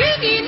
Piggy!